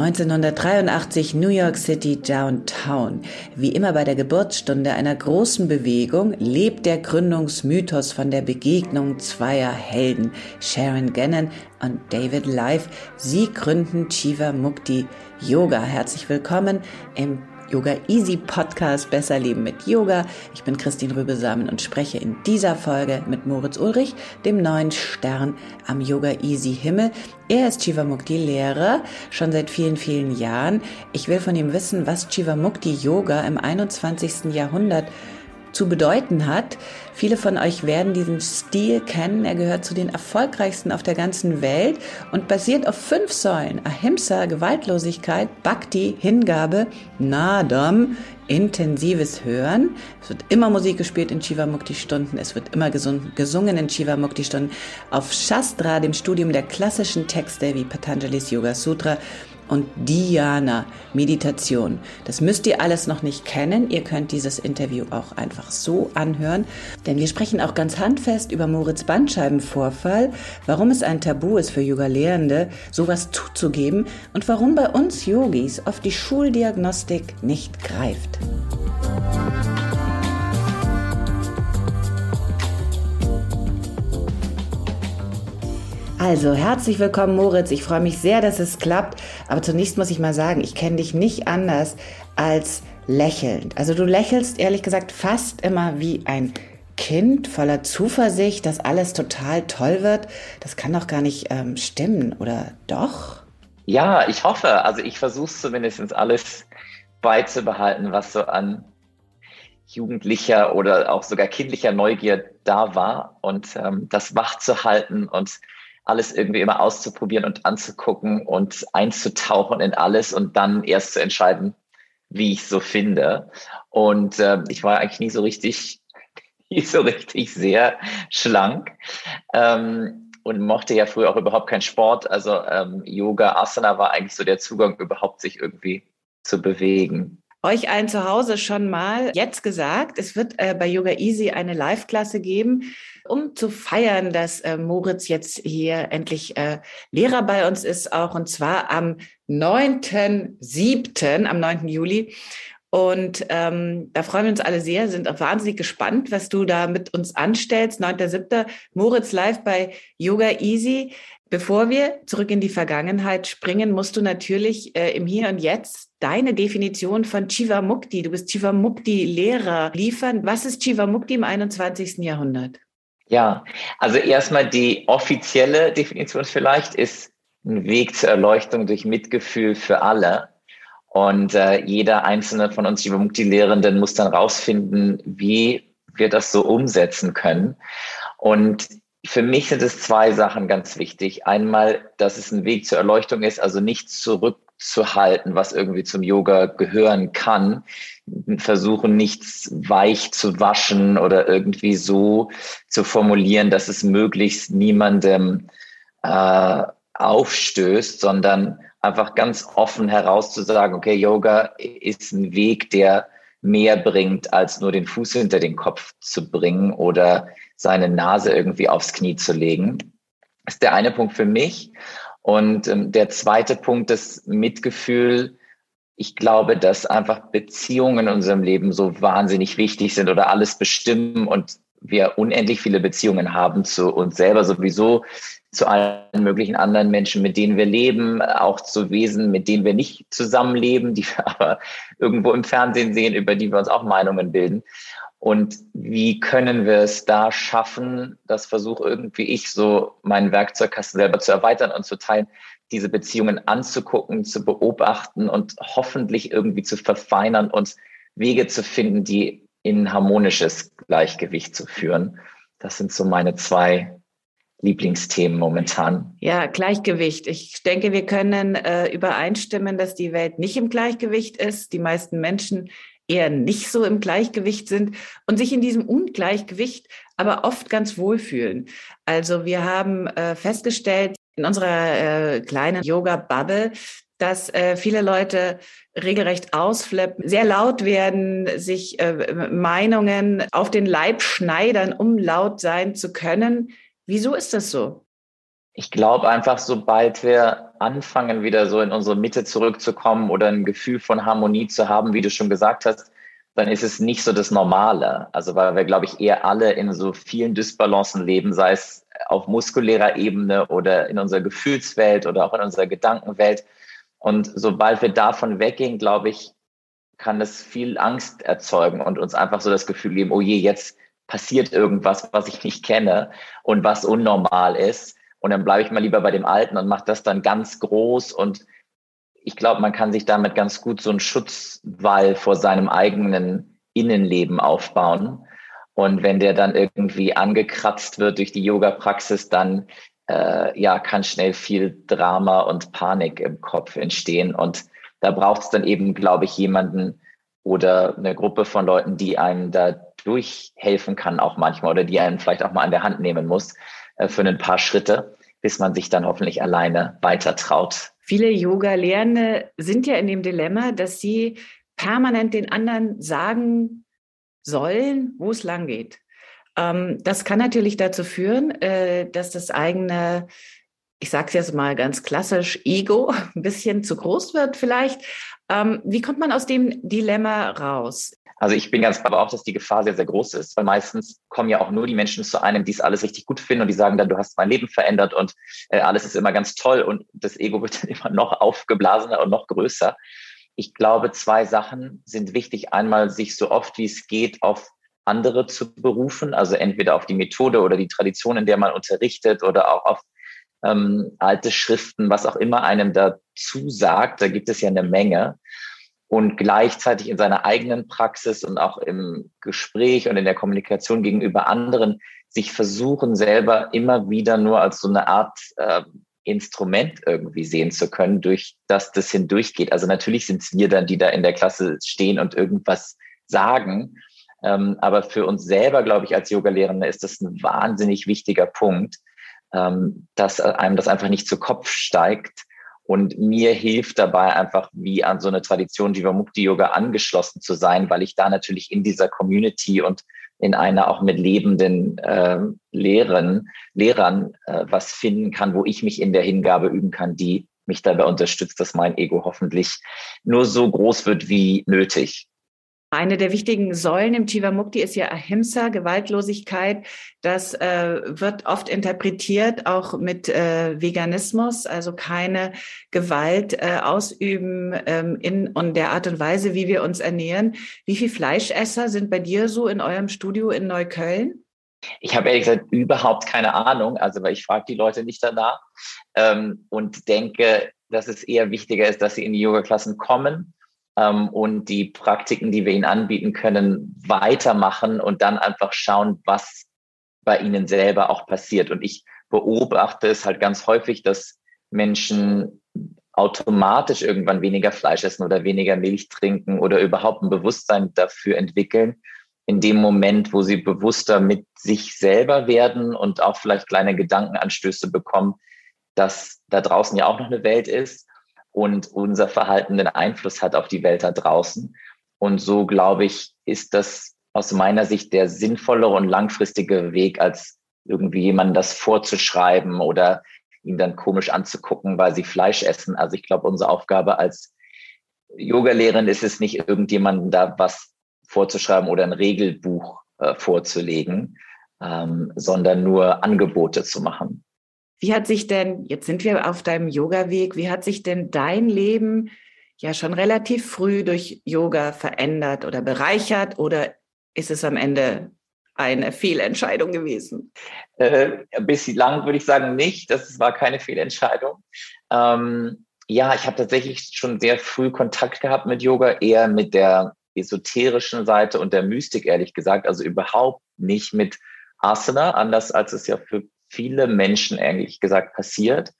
1983 New York City Downtown. Wie immer bei der Geburtsstunde einer großen Bewegung lebt der Gründungsmythos von der Begegnung zweier Helden, Sharon Gannon und David Life. Sie gründen Chiva Mukti Yoga. Herzlich willkommen im Yoga Easy Podcast Besser Leben mit Yoga. Ich bin Christine Rübesamen und spreche in dieser Folge mit Moritz Ulrich, dem neuen Stern am Yoga Easy Himmel. Er ist Chivamukti Lehrer, schon seit vielen, vielen Jahren. Ich will von ihm wissen, was Chivamukti Yoga im 21. Jahrhundert zu bedeuten hat. Viele von euch werden diesen Stil kennen. Er gehört zu den erfolgreichsten auf der ganzen Welt und basiert auf fünf Säulen. Ahimsa, Gewaltlosigkeit, Bhakti, Hingabe, Nadam, intensives Hören. Es wird immer Musik gespielt in Shiva Mukti Stunden. Es wird immer gesungen in Shiva Mukti Stunden. Auf Shastra, dem Studium der klassischen Texte wie Patanjali's Yoga Sutra und Dhyana, Meditation. Das müsst ihr alles noch nicht kennen. Ihr könnt dieses Interview auch einfach so anhören, denn wir sprechen auch ganz handfest über Moritz Bandscheibenvorfall, warum es ein Tabu ist für Yoga-Lehrende, sowas zuzugeben und warum bei uns Yogis oft die Schuldiagnostik nicht greift. Also, herzlich willkommen, Moritz. Ich freue mich sehr, dass es klappt. Aber zunächst muss ich mal sagen, ich kenne dich nicht anders als lächelnd. Also, du lächelst ehrlich gesagt fast immer wie ein Kind voller Zuversicht, dass alles total toll wird. Das kann doch gar nicht ähm, stimmen, oder doch? Ja, ich hoffe. Also, ich versuche zumindest alles beizubehalten, was so an jugendlicher oder auch sogar kindlicher Neugier da war und ähm, das wach zu halten und alles irgendwie immer auszuprobieren und anzugucken und einzutauchen in alles und dann erst zu entscheiden, wie ich so finde. Und äh, ich war eigentlich nie so richtig, nie so richtig sehr schlank. Ähm, und mochte ja früher auch überhaupt keinen Sport. Also ähm, Yoga, Asana war eigentlich so der Zugang, überhaupt sich irgendwie zu bewegen euch allen zu Hause schon mal jetzt gesagt, es wird äh, bei Yoga Easy eine Live-Klasse geben, um zu feiern, dass äh, Moritz jetzt hier endlich äh, Lehrer bei uns ist, auch und zwar am 9.7., am 9. Juli. Und ähm, da freuen wir uns alle sehr, sind auch wahnsinnig gespannt, was du da mit uns anstellst. 9.7. Moritz live bei Yoga Easy. Bevor wir zurück in die Vergangenheit springen, musst du natürlich äh, im Hier und Jetzt deine Definition von Chiva Mukti, du bist Chiva Mukti Lehrer, liefern. Was ist Chiva Mukti im 21. Jahrhundert? Ja, also erstmal die offizielle Definition vielleicht ist ein Weg zur Erleuchtung durch Mitgefühl für alle. Und äh, jeder einzelne von uns Chiva Mukti Lehrenden muss dann rausfinden, wie wir das so umsetzen können. Und für mich sind es zwei Sachen ganz wichtig. Einmal, dass es ein Weg zur Erleuchtung ist, also nichts zurückzuhalten, was irgendwie zum Yoga gehören kann. Versuchen nichts weich zu waschen oder irgendwie so zu formulieren, dass es möglichst niemandem äh, aufstößt, sondern einfach ganz offen herauszusagen, okay, Yoga ist ein Weg, der mehr bringt, als nur den Fuß hinter den Kopf zu bringen oder seine Nase irgendwie aufs Knie zu legen. Das ist der eine Punkt für mich. Und ähm, der zweite Punkt, das Mitgefühl. Ich glaube, dass einfach Beziehungen in unserem Leben so wahnsinnig wichtig sind oder alles bestimmen und wir unendlich viele Beziehungen haben zu uns selber sowieso, zu allen möglichen anderen Menschen, mit denen wir leben, auch zu Wesen, mit denen wir nicht zusammenleben, die wir aber irgendwo im Fernsehen sehen, über die wir uns auch Meinungen bilden. Und wie können wir es da schaffen, das versuche irgendwie ich so meinen Werkzeugkasten selber zu erweitern und zu teilen, diese Beziehungen anzugucken, zu beobachten und hoffentlich irgendwie zu verfeinern und Wege zu finden, die in harmonisches Gleichgewicht zu führen. Das sind so meine zwei Lieblingsthemen momentan. Ja, Gleichgewicht. Ich denke, wir können äh, übereinstimmen, dass die Welt nicht im Gleichgewicht ist. Die meisten Menschen eher nicht so im Gleichgewicht sind und sich in diesem Ungleichgewicht aber oft ganz wohlfühlen. Also wir haben äh, festgestellt in unserer äh, kleinen Yoga-Bubble, dass äh, viele Leute regelrecht ausflippen, sehr laut werden, sich äh, Meinungen auf den Leib schneidern, um laut sein zu können. Wieso ist das so? Ich glaube einfach, sobald wir anfangen, wieder so in unsere Mitte zurückzukommen oder ein Gefühl von Harmonie zu haben, wie du schon gesagt hast, dann ist es nicht so das Normale. Also weil wir, glaube ich, eher alle in so vielen Dysbalancen leben, sei es auf muskulärer Ebene oder in unserer Gefühlswelt oder auch in unserer Gedankenwelt. Und sobald wir davon weggehen, glaube ich, kann das viel Angst erzeugen und uns einfach so das Gefühl geben, oh je, jetzt passiert irgendwas, was ich nicht kenne und was unnormal ist. Und dann bleibe ich mal lieber bei dem Alten und mache das dann ganz groß. Und ich glaube, man kann sich damit ganz gut so einen Schutzwall vor seinem eigenen Innenleben aufbauen. Und wenn der dann irgendwie angekratzt wird durch die Yoga-Praxis, dann äh, ja, kann schnell viel Drama und Panik im Kopf entstehen. Und da braucht es dann eben, glaube ich, jemanden oder eine Gruppe von Leuten, die einem da durchhelfen kann, auch manchmal, oder die einen vielleicht auch mal an der Hand nehmen muss für ein paar Schritte, bis man sich dann hoffentlich alleine weiter traut. Viele Yoga-Lehrende sind ja in dem Dilemma, dass sie permanent den anderen sagen sollen, wo es lang geht. Ähm, das kann natürlich dazu führen, äh, dass das eigene, ich sage es jetzt mal ganz klassisch, Ego ein bisschen zu groß wird vielleicht. Ähm, wie kommt man aus dem Dilemma raus? Also ich bin ganz klar auch, dass die Gefahr sehr, sehr groß ist, weil meistens kommen ja auch nur die Menschen zu einem, die es alles richtig gut finden und die sagen dann, du hast mein Leben verändert und äh, alles ist immer ganz toll und das Ego wird dann immer noch aufgeblasener und noch größer. Ich glaube, zwei Sachen sind wichtig. Einmal, sich so oft wie es geht auf andere zu berufen, also entweder auf die Methode oder die Tradition, in der man unterrichtet oder auch auf ähm, alte Schriften, was auch immer einem dazu sagt. Da gibt es ja eine Menge. Und gleichzeitig in seiner eigenen Praxis und auch im Gespräch und in der Kommunikation gegenüber anderen sich versuchen, selber immer wieder nur als so eine Art äh, Instrument irgendwie sehen zu können, durch das das hindurchgeht. Also natürlich sind es wir dann, die da in der Klasse stehen und irgendwas sagen. Ähm, aber für uns selber, glaube ich, als Yogalehrende ist das ein wahnsinnig wichtiger Punkt, ähm, dass einem das einfach nicht zu Kopf steigt. Und mir hilft dabei einfach, wie an so eine Tradition Jivamukti Yoga angeschlossen zu sein, weil ich da natürlich in dieser Community und in einer auch mit lebenden äh, Lehrern, Lehrern äh, was finden kann, wo ich mich in der Hingabe üben kann, die mich dabei unterstützt, dass mein Ego hoffentlich nur so groß wird wie nötig. Eine der wichtigen Säulen im Mukti ist ja Ahimsa, Gewaltlosigkeit. Das äh, wird oft interpretiert auch mit äh, Veganismus, also keine Gewalt äh, ausüben ähm, in und der Art und Weise, wie wir uns ernähren. Wie viele Fleischesser sind bei dir so in eurem Studio in Neukölln? Ich habe ehrlich gesagt überhaupt keine Ahnung, also weil ich frage die Leute nicht danach ähm, und denke, dass es eher wichtiger ist, dass sie in die Yoga-Klassen kommen ähm, und die Praktiken, die wir ihnen anbieten können, weitermachen und dann einfach schauen, was bei ihnen selber auch passiert. Und ich beobachte es halt ganz häufig, dass Menschen automatisch irgendwann weniger Fleisch essen oder weniger Milch trinken oder überhaupt ein Bewusstsein dafür entwickeln, in dem Moment, wo sie bewusster mit sich selber werden und auch vielleicht kleine Gedankenanstöße bekommen, dass da draußen ja auch noch eine Welt ist und unser Verhalten den Einfluss hat auf die Welt da draußen. Und so, glaube ich, ist das aus meiner Sicht der sinnvollere und langfristige Weg, als irgendwie jemandem das vorzuschreiben oder ihn dann komisch anzugucken, weil sie Fleisch essen. Also ich glaube, unsere Aufgabe als Yogalehrerin ist es nicht, irgendjemandem da was vorzuschreiben oder ein Regelbuch äh, vorzulegen, ähm, sondern nur Angebote zu machen. Wie hat sich denn, jetzt sind wir auf deinem Yoga-Weg, wie hat sich denn dein Leben ja schon relativ früh durch Yoga verändert oder bereichert oder ist es am Ende eine Fehlentscheidung gewesen? Äh, bislang würde ich sagen nicht. Das war keine Fehlentscheidung. Ähm, ja, ich habe tatsächlich schon sehr früh Kontakt gehabt mit Yoga, eher mit der esoterischen Seite und der Mystik, ehrlich gesagt. Also überhaupt nicht mit Asana, anders als es ja für viele Menschen ehrlich gesagt passiert.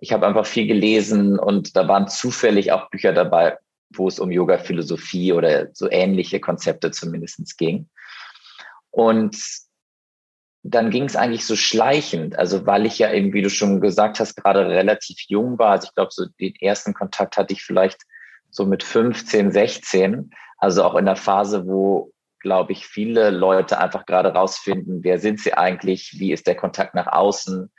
Ich habe einfach viel gelesen und da waren zufällig auch Bücher dabei, wo es um Yoga-Philosophie oder so ähnliche Konzepte zumindest ging. Und dann ging es eigentlich so schleichend, also weil ich ja eben, wie du schon gesagt hast, gerade relativ jung war. Also ich glaube, so den ersten Kontakt hatte ich vielleicht so mit 15, 16. Also auch in der Phase, wo, glaube ich, viele Leute einfach gerade rausfinden, wer sind sie eigentlich, wie ist der Kontakt nach außen,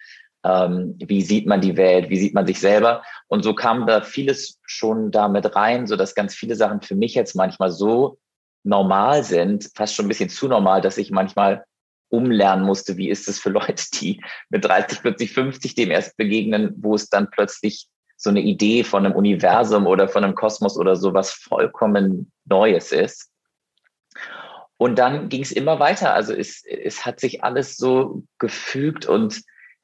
ähm, wie sieht man die Welt, wie sieht man sich selber. Und so kam da vieles schon damit rein, so dass ganz viele Sachen für mich jetzt manchmal so normal sind, fast schon ein bisschen zu normal, dass ich manchmal umlernen musste, wie ist es für Leute, die mit 30, 40, 50 dem erst begegnen, wo es dann plötzlich so eine Idee von einem Universum oder von einem Kosmos oder so was vollkommen Neues ist. Und dann ging es immer weiter. Also es, es hat sich alles so gefügt und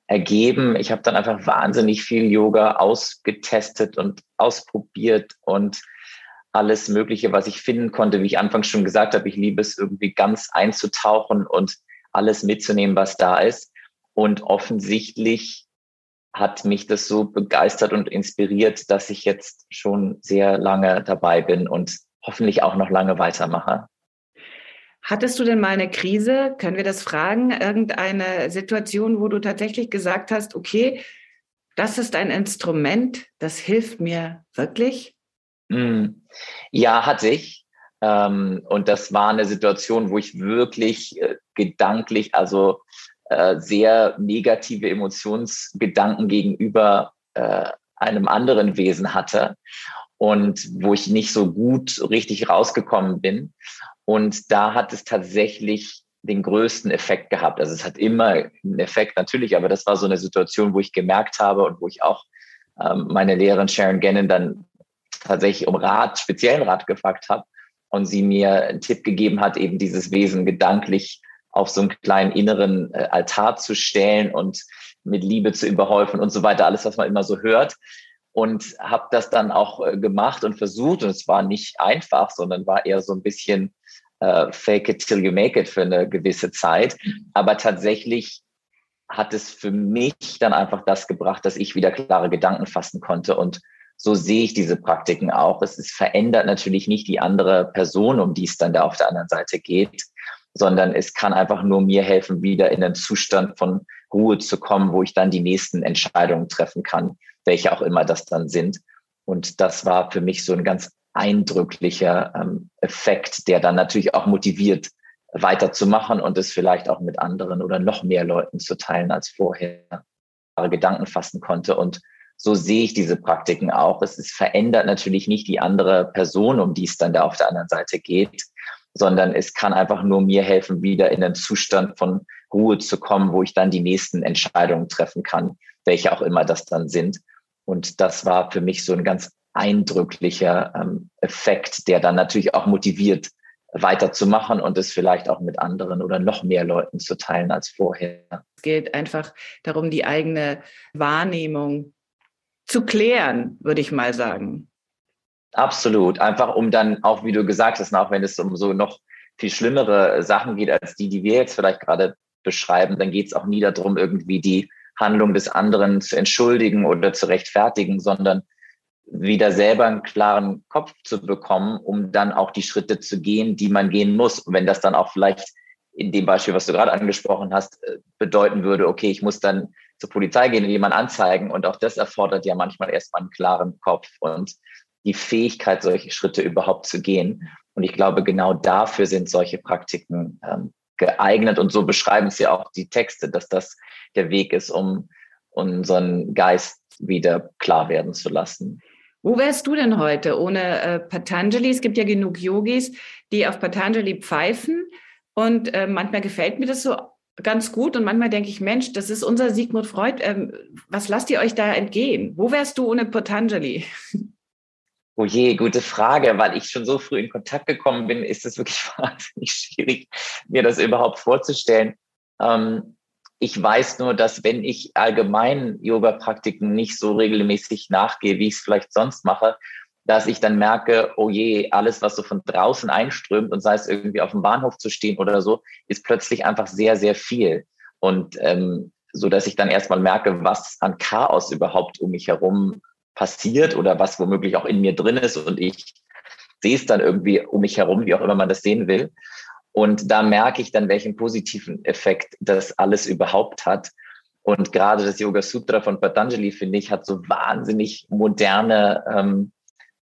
ergeben. Ich habe dann einfach wahnsinnig viel Yoga ausgetestet und ausprobiert und alles Mögliche, was ich finden konnte. Wie ich anfangs schon gesagt habe, ich liebe es irgendwie ganz einzutauchen und alles mitzunehmen, was da ist. Und offensichtlich hat mich das so begeistert und inspiriert, dass ich jetzt schon sehr lange dabei bin und hoffentlich auch noch lange weitermache. Hattest du denn mal eine Krise? Können wir das fragen? Irgendeine Situation, wo du tatsächlich gesagt hast, okay, das ist ein Instrument, das hilft mir wirklich? Mm. Ja, hatte ich. Ähm, und das war eine Situation, wo ich wirklich äh, gedanklich, also äh, sehr negative Emotionsgedanken gegenüber äh, einem anderen Wesen hatte und wo ich nicht so gut richtig rausgekommen bin. Und da hat es tatsächlich den größten Effekt gehabt. Also es hat immer einen Effekt natürlich, aber das war so eine Situation, wo ich gemerkt habe und wo ich auch ähm, meine Lehrerin Sharon Gannon dann tatsächlich um Rat, speziellen Rat gefragt habe und sie mir einen Tipp gegeben hat, eben dieses Wesen gedanklich auf so einen kleinen inneren äh, Altar zu stellen und mit Liebe zu überhäufen und so weiter, alles, was man immer so hört. Und habe das dann auch äh, gemacht und versucht. Und es war nicht einfach, sondern war eher so ein bisschen äh, fake it till you make it für eine gewisse Zeit. Aber tatsächlich hat es für mich dann einfach das gebracht, dass ich wieder klare Gedanken fassen konnte. Und so sehe ich diese Praktiken auch. Es ist, verändert natürlich nicht die andere Person, um die es dann da auf der anderen Seite geht, sondern es kann einfach nur mir helfen, wieder in einen Zustand von Ruhe zu kommen, wo ich dann die nächsten Entscheidungen treffen kann, welche auch immer das dann sind. Und das war für mich so ein ganz eindrücklicher ähm, Effekt, der dann natürlich auch motiviert, weiterzumachen und es vielleicht auch mit anderen oder noch mehr Leuten zu teilen als vorher. Gedanken fassen konnte. Und so sehe ich diese Praktiken auch. Es ist, verändert natürlich nicht die andere Person, um die es dann da auf der anderen Seite geht, sondern es kann einfach nur mir helfen, wieder in einen Zustand von Ruhe zu kommen, wo ich dann die nächsten Entscheidungen treffen kann, welche auch immer das dann sind. Und das war für mich so ein ganz eindrücklicher ähm, Effekt, der dann natürlich auch motiviert, weiterzumachen und es vielleicht auch mit anderen oder noch mehr Leuten zu teilen als vorher. Es geht einfach darum, die eigene Wahrnehmung zu klären, würde ich mal sagen. Absolut. Einfach um dann auch, wie du gesagt hast, auch wenn es um so noch viel schlimmere Sachen geht als die, die wir jetzt vielleicht gerade beschreiben, dann geht es auch nie darum, irgendwie die Handlung des anderen zu entschuldigen oder zu rechtfertigen, sondern wieder selber einen klaren Kopf zu bekommen, um dann auch die Schritte zu gehen, die man gehen muss. Und wenn das dann auch vielleicht in dem Beispiel, was du gerade angesprochen hast, äh, bedeuten würde, okay, ich muss dann zur Polizei gehen und jemanden anzeigen. Und auch das erfordert ja manchmal erstmal einen klaren Kopf und die Fähigkeit, solche Schritte überhaupt zu gehen. Und ich glaube, genau dafür sind solche Praktiken ähm, geeignet. Und so beschreiben es ja auch die Texte, dass das der Weg ist, um unseren Geist wieder klar werden zu lassen. Wo wärst du denn heute ohne äh, Patanjali? Es gibt ja genug Yogis, die auf Patanjali pfeifen. Und äh, manchmal gefällt mir das so ganz gut und manchmal denke ich, Mensch, das ist unser Sigmund Freud. Ähm, was lasst ihr euch da entgehen? Wo wärst du ohne Patanjali? Oh je, gute Frage, weil ich schon so früh in Kontakt gekommen bin, ist es wirklich wahnsinnig schwierig, mir das überhaupt vorzustellen. Ähm, ich weiß nur, dass wenn ich allgemein Yoga-Praktiken nicht so regelmäßig nachgehe, wie ich es vielleicht sonst mache, dass ich dann merke, oh je, alles, was so von draußen einströmt und sei es irgendwie auf dem Bahnhof zu stehen oder so, ist plötzlich einfach sehr, sehr viel. Und ähm, so dass ich dann erstmal merke, was an Chaos überhaupt um mich herum passiert oder was womöglich auch in mir drin ist und ich sehe es dann irgendwie um mich herum, wie auch immer man das sehen will. Und da merke ich dann, welchen positiven Effekt das alles überhaupt hat. Und gerade das Yoga Sutra von Patanjali, finde ich, hat so wahnsinnig moderne, ähm,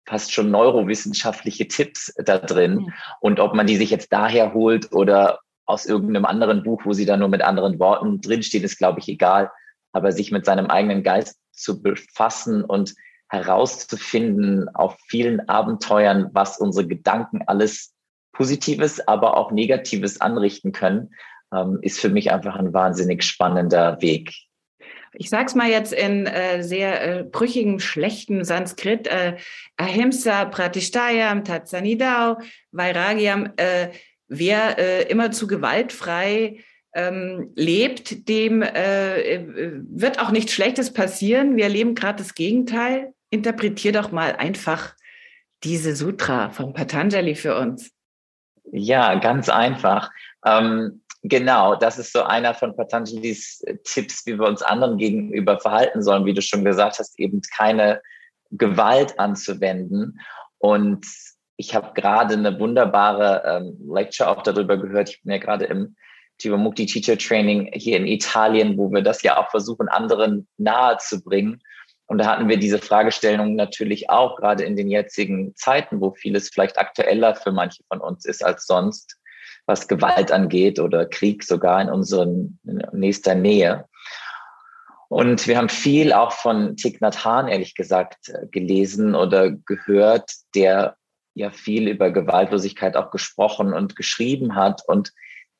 fast schon neurowissenschaftliche Tipps da drin. Und ob man die sich jetzt daher holt oder aus irgendeinem anderen Buch, wo sie dann nur mit anderen Worten drinsteht, ist, glaube ich, egal. Aber sich mit seinem eigenen Geist zu befassen und herauszufinden auf vielen Abenteuern, was unsere Gedanken alles Positives, aber auch Negatives anrichten können, ähm, ist für mich einfach ein wahnsinnig spannender Weg. Ich sag's mal jetzt in äh, sehr äh, brüchigen, schlechten Sanskrit. Äh, Ahimsa Pratishtayam Tatsanidao Vairagyam. Äh, wer äh, immer zu gewaltfrei ähm, lebt, dem äh, wird auch nichts Schlechtes passieren. Wir erleben gerade das Gegenteil. Interpretier doch mal einfach diese Sutra von Patanjali für uns. Ja, ganz einfach. Ähm, genau, das ist so einer von Patanjalis äh, Tipps, wie wir uns anderen gegenüber verhalten sollen, wie du schon gesagt hast, eben keine Gewalt anzuwenden. Und ich habe gerade eine wunderbare ähm, Lecture auch darüber gehört. Ich bin ja gerade im Mukti Teacher Training hier in Italien, wo wir das ja auch versuchen, anderen nahe zu bringen. Und da hatten wir diese Fragestellung natürlich auch, gerade in den jetzigen Zeiten, wo vieles vielleicht aktueller für manche von uns ist als sonst, was Gewalt angeht oder Krieg sogar in unseren nächster Nähe. Und wir haben viel auch von Thich Nhat Hanh, ehrlich gesagt, gelesen oder gehört, der ja viel über Gewaltlosigkeit auch gesprochen und geschrieben hat. Und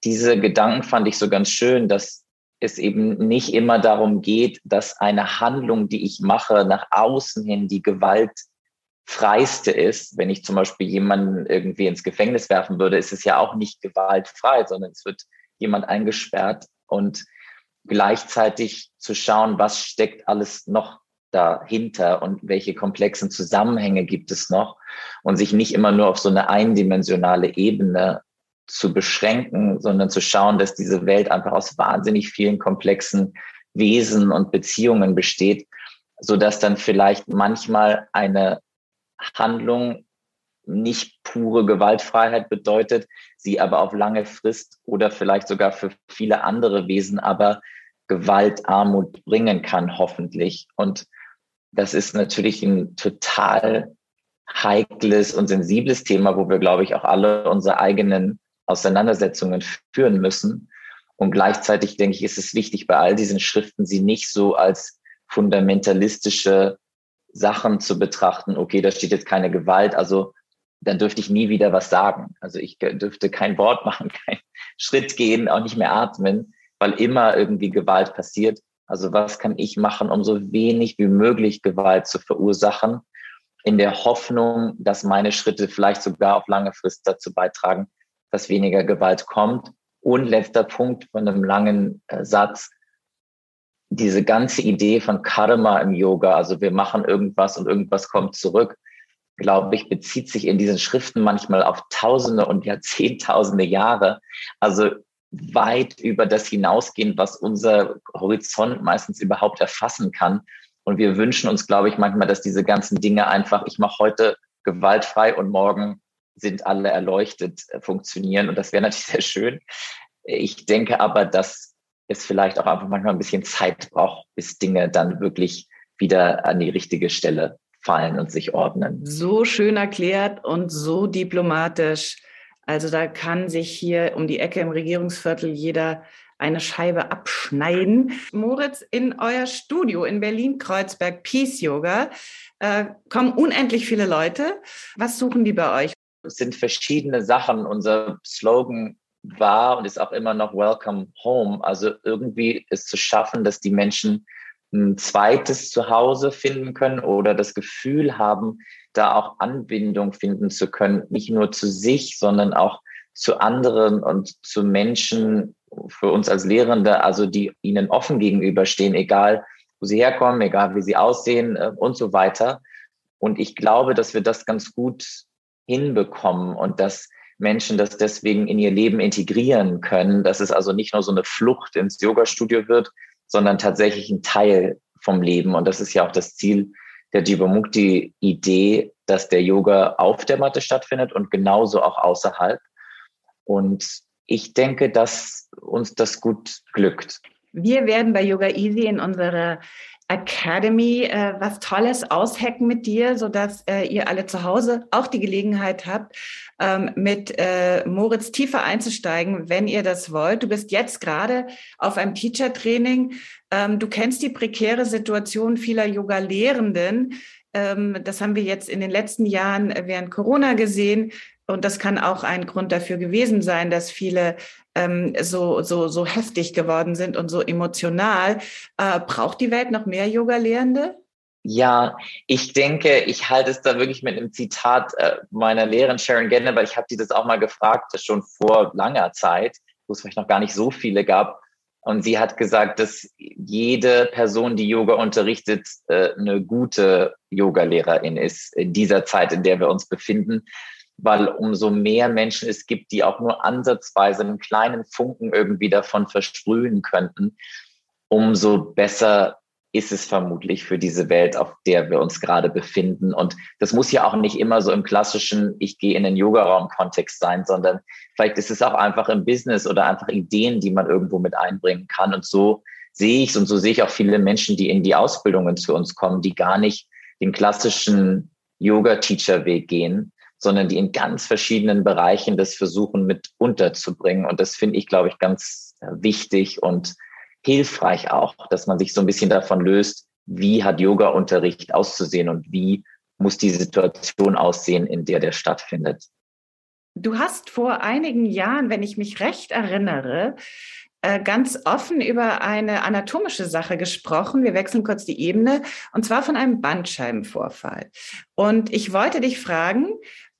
diese Gedanken fand ich so ganz schön, dass es eben nicht immer darum geht, dass eine Handlung, die ich mache, nach außen hin die gewaltfreiste ist. Wenn ich zum Beispiel jemanden irgendwie ins Gefängnis werfen würde, ist es ja auch nicht gewaltfrei, sondern es wird jemand eingesperrt und gleichzeitig zu schauen, was steckt alles noch dahinter und welche komplexen Zusammenhänge gibt es noch und sich nicht immer nur auf so eine eindimensionale Ebene zu beschränken, sondern zu schauen, dass diese Welt einfach aus wahnsinnig vielen komplexen Wesen und Beziehungen besteht, so dass dann vielleicht manchmal eine Handlung nicht pure Gewaltfreiheit bedeutet, sie aber auf lange Frist oder vielleicht sogar für viele andere Wesen aber Gewaltarmut bringen kann, hoffentlich. Und das ist natürlich ein total heikles und sensibles Thema, wo wir, glaube ich, auch alle unsere eigenen Auseinandersetzungen führen müssen. Und gleichzeitig denke ich, ist es wichtig, bei all diesen Schriften sie nicht so als fundamentalistische Sachen zu betrachten. Okay, da steht jetzt keine Gewalt, also dann dürfte ich nie wieder was sagen. Also ich dürfte kein Wort machen, keinen Schritt gehen, auch nicht mehr atmen, weil immer irgendwie Gewalt passiert. Also was kann ich machen, um so wenig wie möglich Gewalt zu verursachen, in der Hoffnung, dass meine Schritte vielleicht sogar auf lange Frist dazu beitragen, dass weniger Gewalt kommt. Und letzter Punkt von einem langen äh, Satz, diese ganze Idee von Karma im Yoga, also wir machen irgendwas und irgendwas kommt zurück, glaube ich, bezieht sich in diesen Schriften manchmal auf Tausende und Jahrzehntausende Jahre. Also weit über das hinausgehen, was unser Horizont meistens überhaupt erfassen kann. Und wir wünschen uns, glaube ich, manchmal, dass diese ganzen Dinge einfach, ich mache heute gewaltfrei und morgen sind alle erleuchtet, äh, funktionieren. Und das wäre natürlich sehr schön. Ich denke aber, dass es vielleicht auch einfach manchmal ein bisschen Zeit braucht, bis Dinge dann wirklich wieder an die richtige Stelle fallen und sich ordnen. So schön erklärt und so diplomatisch. Also da kann sich hier um die Ecke im Regierungsviertel jeder eine Scheibe abschneiden. Moritz, in euer Studio in Berlin-Kreuzberg Peace Yoga äh, kommen unendlich viele Leute. Was suchen die bei euch? Sind verschiedene Sachen. Unser Slogan war und ist auch immer noch Welcome Home. Also irgendwie es zu schaffen, dass die Menschen ein zweites Zuhause finden können oder das Gefühl haben, da auch Anbindung finden zu können, nicht nur zu sich, sondern auch zu anderen und zu Menschen für uns als Lehrende, also die ihnen offen gegenüberstehen, egal wo sie herkommen, egal wie sie aussehen äh, und so weiter. Und ich glaube, dass wir das ganz gut hinbekommen und dass Menschen das deswegen in ihr Leben integrieren können, dass es also nicht nur so eine Flucht ins Yoga-Studio wird, sondern tatsächlich ein Teil vom Leben. Und das ist ja auch das Ziel der Jivamukti-Idee, dass der Yoga auf der Matte stattfindet und genauso auch außerhalb. Und ich denke, dass uns das gut glückt. Wir werden bei Yoga Easy in unserer Academy äh, was Tolles aushacken mit dir, sodass äh, ihr alle zu Hause auch die Gelegenheit habt, ähm, mit äh, Moritz tiefer einzusteigen, wenn ihr das wollt. Du bist jetzt gerade auf einem Teacher-Training. Ähm, du kennst die prekäre Situation vieler Yoga-Lehrenden. Ähm, das haben wir jetzt in den letzten Jahren während Corona gesehen. Und das kann auch ein Grund dafür gewesen sein, dass viele ähm, so, so, so heftig geworden sind und so emotional. Äh, braucht die Welt noch mehr Yoga-Lehrende? Ja, ich denke, ich halte es da wirklich mit einem Zitat äh, meiner Lehrerin Sharon Genner, weil ich habe die das auch mal gefragt, schon vor langer Zeit, wo es vielleicht noch gar nicht so viele gab. Und sie hat gesagt, dass jede Person, die Yoga unterrichtet, äh, eine gute Yoga-Lehrerin ist in dieser Zeit, in der wir uns befinden weil umso mehr Menschen es gibt, die auch nur ansatzweise einen kleinen Funken irgendwie davon versprühen könnten, umso besser ist es vermutlich für diese Welt, auf der wir uns gerade befinden. Und das muss ja auch nicht immer so im klassischen, ich gehe in den Yogaraum-Kontext sein, sondern vielleicht ist es auch einfach im Business oder einfach Ideen, die man irgendwo mit einbringen kann. Und so sehe ich es und so sehe ich auch viele Menschen, die in die Ausbildungen zu uns kommen, die gar nicht den klassischen Yoga-Teacher-Weg gehen, sondern die in ganz verschiedenen Bereichen das versuchen mit unterzubringen. Und das finde ich, glaube ich, ganz äh, wichtig und hilfreich auch, dass man sich so ein bisschen davon löst, wie hat Yoga-Unterricht auszusehen und wie muss die Situation aussehen, in der der stattfindet. Du hast vor einigen Jahren, wenn ich mich recht erinnere, äh, ganz offen über eine anatomische Sache gesprochen. Wir wechseln kurz die Ebene, und zwar von einem Bandscheibenvorfall. Und ich wollte dich fragen,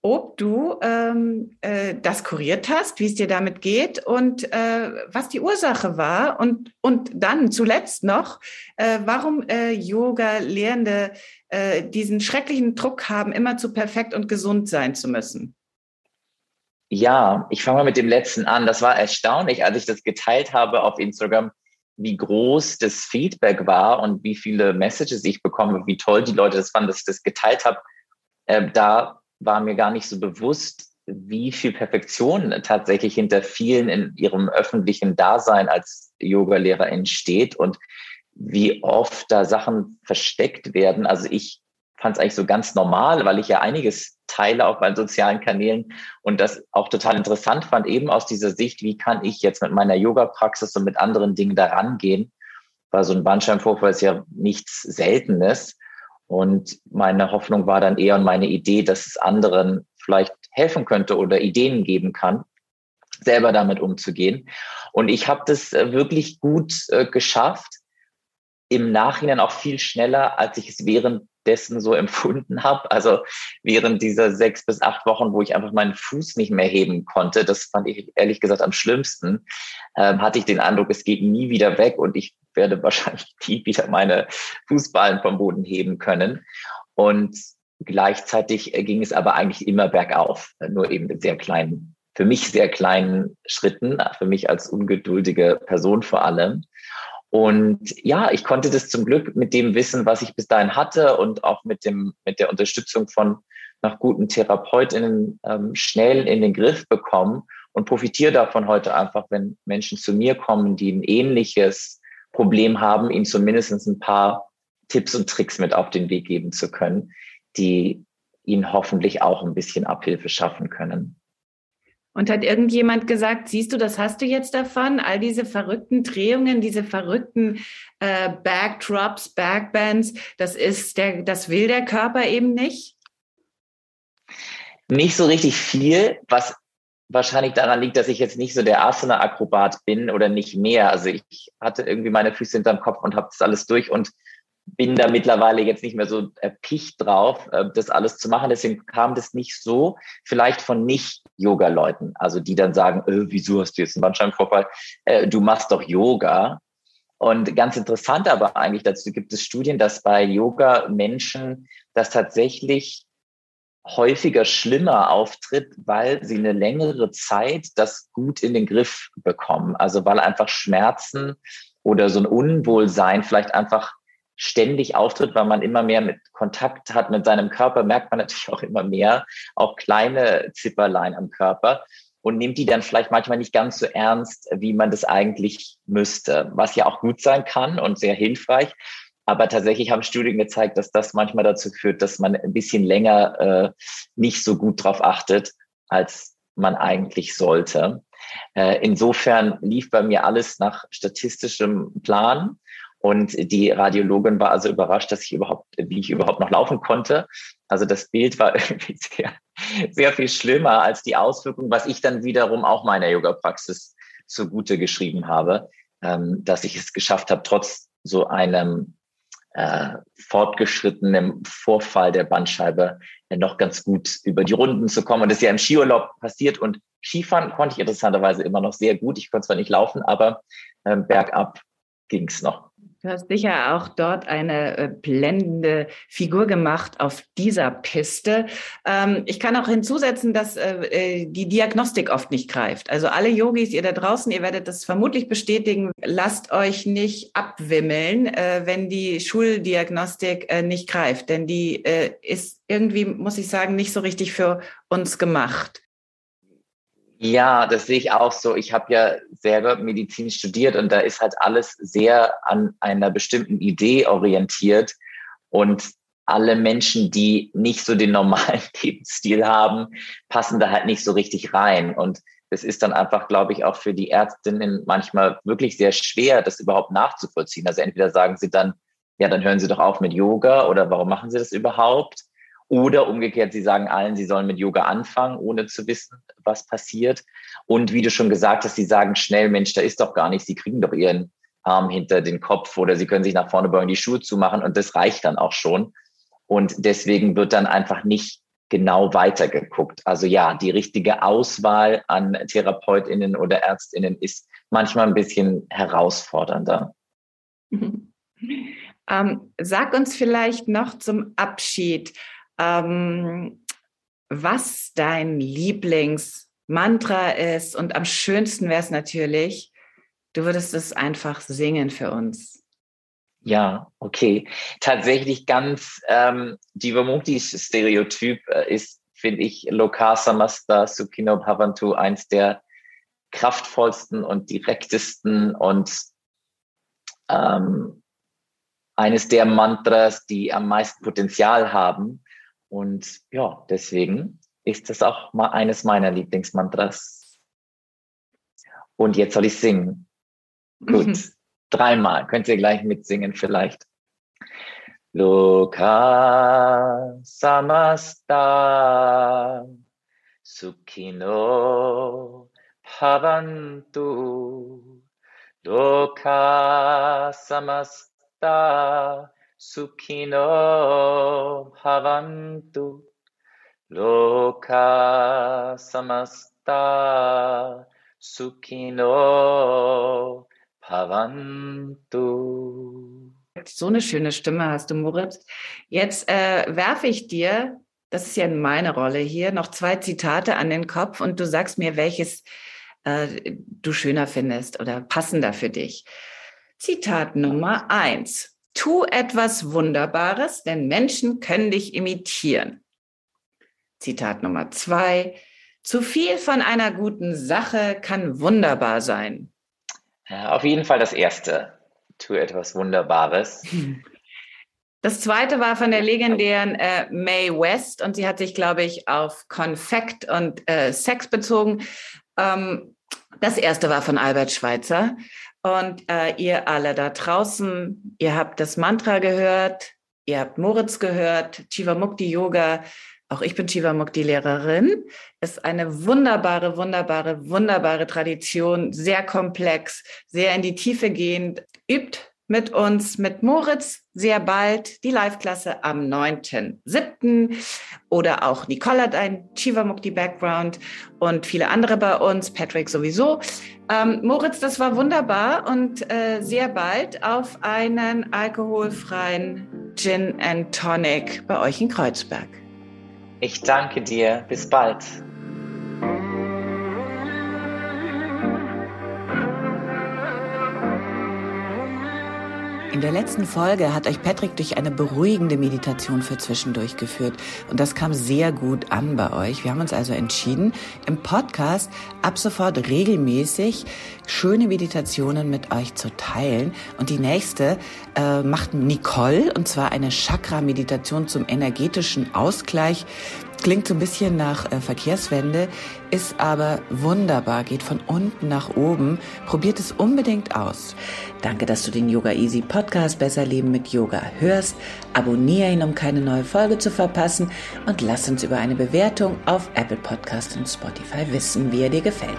ob du ähm, äh, das kuriert hast, wie es dir damit geht und äh, was die Ursache war und, und dann zuletzt noch, äh, warum äh, Yoga-Lehrende äh, diesen schrecklichen Druck haben, immer zu perfekt und gesund sein zu müssen. Ja, ich fange mal mit dem letzten an. Das war erstaunlich, als ich das geteilt habe auf Instagram, wie groß das Feedback war und wie viele Messages ich bekomme, wie toll die Leute das fanden, dass ich das geteilt habe. Äh, da war mir gar nicht so bewusst, wie viel Perfektion tatsächlich hinter vielen in ihrem öffentlichen Dasein als Yogalehrer entsteht und wie oft da Sachen versteckt werden. Also ich fand es eigentlich so ganz normal, weil ich ja einiges teile auf meinen sozialen Kanälen und das auch total interessant fand, eben aus dieser Sicht, wie kann ich jetzt mit meiner Yoga-Praxis und mit anderen Dingen da rangehen, weil so ein Bandscheibenvorfall ist ja nichts Seltenes. Und meine Hoffnung war dann eher und meine Idee, dass es anderen vielleicht helfen könnte oder Ideen geben kann, selber damit umzugehen. Und ich habe das äh, wirklich gut äh, geschafft, im Nachhinein auch viel schneller, als ich es währenddessen so empfunden habe. Also während dieser sechs bis acht Wochen, wo ich einfach meinen Fuß nicht mehr heben konnte, das fand ich ehrlich gesagt am schlimmsten, ähm, hatte ich den Eindruck, es geht nie wieder weg und ich werde wahrscheinlich nie wieder meine Fußballen vom Boden heben können. Und gleichzeitig ging es aber eigentlich immer bergauf, nur eben mit sehr kleinen, für mich sehr kleinen Schritten, für mich als ungeduldige Person vor allem. Und ja, ich konnte das zum Glück mit dem Wissen, was ich bis dahin hatte und auch mit dem, mit der Unterstützung von nach guten Therapeutinnen ähm, schnell in den Griff bekommen und profitiere davon heute einfach, wenn Menschen zu mir kommen, die ein ähnliches Problem haben, ihnen zumindest ein paar Tipps und Tricks mit auf den Weg geben zu können, die ihnen hoffentlich auch ein bisschen Abhilfe schaffen können. Und hat irgendjemand gesagt, siehst du, das hast du jetzt davon, all diese verrückten Drehungen, diese verrückten äh, Backdrops, Backbands, das ist der, das will der Körper eben nicht? Nicht so richtig viel, was wahrscheinlich daran liegt, dass ich jetzt nicht so der Asana-Akrobat bin oder nicht mehr. Also ich hatte irgendwie meine Füße hinterm Kopf und habe das alles durch und bin da mittlerweile jetzt nicht mehr so erpicht drauf, äh, das alles zu machen. Deswegen kam das nicht so, vielleicht von Nicht-Yoga-Leuten, also die dann sagen, äh, wieso hast du jetzt einen Bandscheibenvorfall? Äh, du machst doch Yoga. Und ganz interessant aber eigentlich dazu gibt es Studien, dass bei Yoga Menschen das tatsächlich häufiger schlimmer auftritt, weil sie eine längere Zeit das gut in den Griff bekommen. Also weil einfach Schmerzen oder so ein Unwohlsein vielleicht einfach ständig auftritt, weil man immer mehr mit Kontakt hat mit seinem Körper, merkt man natürlich auch immer mehr, auch kleine Zipperlein am Körper und nimmt die dann vielleicht manchmal nicht ganz so ernst, wie man das eigentlich müsste, was ja auch gut sein kann und sehr hilfreich. Aber tatsächlich haben Studien gezeigt, dass das manchmal dazu führt, dass man ein bisschen länger äh, nicht so gut drauf achtet, als man eigentlich sollte. Äh, insofern lief bei mir alles nach statistischem Plan. Und die Radiologin war also überrascht, dass ich überhaupt, wie ich überhaupt noch laufen konnte. Also das Bild war irgendwie sehr, sehr viel schlimmer als die Auswirkungen, was ich dann wiederum auch meiner Yoga-Praxis zugute geschrieben habe, ähm, dass ich es geschafft habe, trotz so einem äh, fortgeschrittenen Vorfall der Bandscheibe äh, noch ganz gut über die Runden zu kommen. Und das ist ja im Skiurlaub passiert und Skifahren konnte ich interessanterweise immer noch sehr gut. Ich konnte zwar nicht laufen, aber äh, bergab ging es noch. Du hast sicher auch dort eine äh, blendende Figur gemacht auf dieser Piste. Ähm, ich kann auch hinzusetzen, dass äh, äh, die Diagnostik oft nicht greift. Also alle Yogis, ihr da draußen, ihr werdet das vermutlich bestätigen, lasst euch nicht abwimmeln, wenn die Schuldiagnostik nicht greift. Denn die ist irgendwie, muss ich sagen, nicht so richtig für uns gemacht. Ja, das sehe ich auch so. Ich habe ja selber Medizin studiert und da ist halt alles sehr an einer bestimmten Idee orientiert. Und alle Menschen, die nicht so den normalen Lebensstil haben, passen da halt nicht so richtig rein. Und es ist dann einfach, glaube ich, auch für die Ärztinnen manchmal wirklich sehr schwer, das überhaupt nachzuvollziehen. Also entweder sagen sie dann, ja, dann hören Sie doch auf mit Yoga oder warum machen Sie das überhaupt? Oder umgekehrt, sie sagen allen, sie sollen mit Yoga anfangen, ohne zu wissen, was passiert. Und wie du schon gesagt hast, sie sagen schnell, Mensch, da ist doch gar nichts, sie kriegen doch ihren Arm hinter den Kopf oder sie können sich nach vorne beugen, die Schuhe zumachen und das reicht dann auch schon. Und deswegen wird dann einfach nicht genau weitergeguckt. Also ja, die richtige Auswahl an Therapeutinnen oder Ärztinnen ist manchmal ein bisschen herausfordernder. Ähm, sag uns vielleicht noch zum Abschied, ähm, was dein Lieblingsmantra ist. Und am schönsten wäre es natürlich, du würdest es einfach singen für uns. Ja, okay. Tatsächlich ganz ähm, Divamukti-Stereotyp äh, ist, finde ich, Lokasamasta Sukhino Bhavantu eins der kraftvollsten und direktesten und ähm, eines der Mantras, die am meisten Potenzial haben. Und ja, deswegen ist das auch mal eines meiner Lieblingsmantras. Und jetzt soll ich singen. Gut, mhm. dreimal. Könnt ihr gleich mitsingen vielleicht. Loka samasta sukhino bhavantu Loka samasta Sukhino bhavantu loka samasta Sukhino bhavantu. So eine schöne Stimme hast du, Moritz. Jetzt äh, werfe ich dir, das ist ja meine Rolle hier, noch zwei Zitate an den Kopf und du sagst mir, welches äh, du schöner findest oder passender für dich. Zitat Nummer eins. Tu etwas Wunderbares, denn Menschen können dich imitieren. Zitat Nummer zwei. Zu viel von einer guten Sache kann wunderbar sein. auf jeden Fall das erste. Tu etwas Wunderbares. Das zweite war von der legendären äh, Mae West und sie hat sich, glaube ich, auf Konfekt und äh, Sex bezogen. Ähm, das erste war von Albert Schweitzer. Und äh, ihr alle da draußen, ihr habt das Mantra gehört, ihr habt Moritz gehört, Chivamukti Yoga. Auch ich bin Chivamukti Lehrerin. Ist eine wunderbare, wunderbare, wunderbare Tradition, sehr komplex, sehr in die Tiefe gehend. Übt mit uns, mit Moritz, sehr bald die Live-Klasse am 9.7. Oder auch Nicole hat ein Chivamukti-Background und viele andere bei uns, Patrick sowieso. Ähm, Moritz, das war wunderbar und äh, sehr bald auf einen alkoholfreien Gin and Tonic bei euch in Kreuzberg. Ich danke dir. Bis bald. In der letzten Folge hat euch Patrick durch eine beruhigende Meditation für zwischendurch geführt und das kam sehr gut an bei euch. Wir haben uns also entschieden, im Podcast ab sofort regelmäßig schöne Meditationen mit euch zu teilen und die nächste äh, macht Nicole und zwar eine Chakra-Meditation zum energetischen Ausgleich. Klingt so ein bisschen nach äh, Verkehrswende, ist aber wunderbar, geht von unten nach oben. Probiert es unbedingt aus. Danke, dass du den Yoga Easy Podcast Besser Leben mit Yoga hörst. Abonniere ihn, um keine neue Folge zu verpassen und lass uns über eine Bewertung auf Apple Podcast und Spotify wissen, wie er dir gefällt.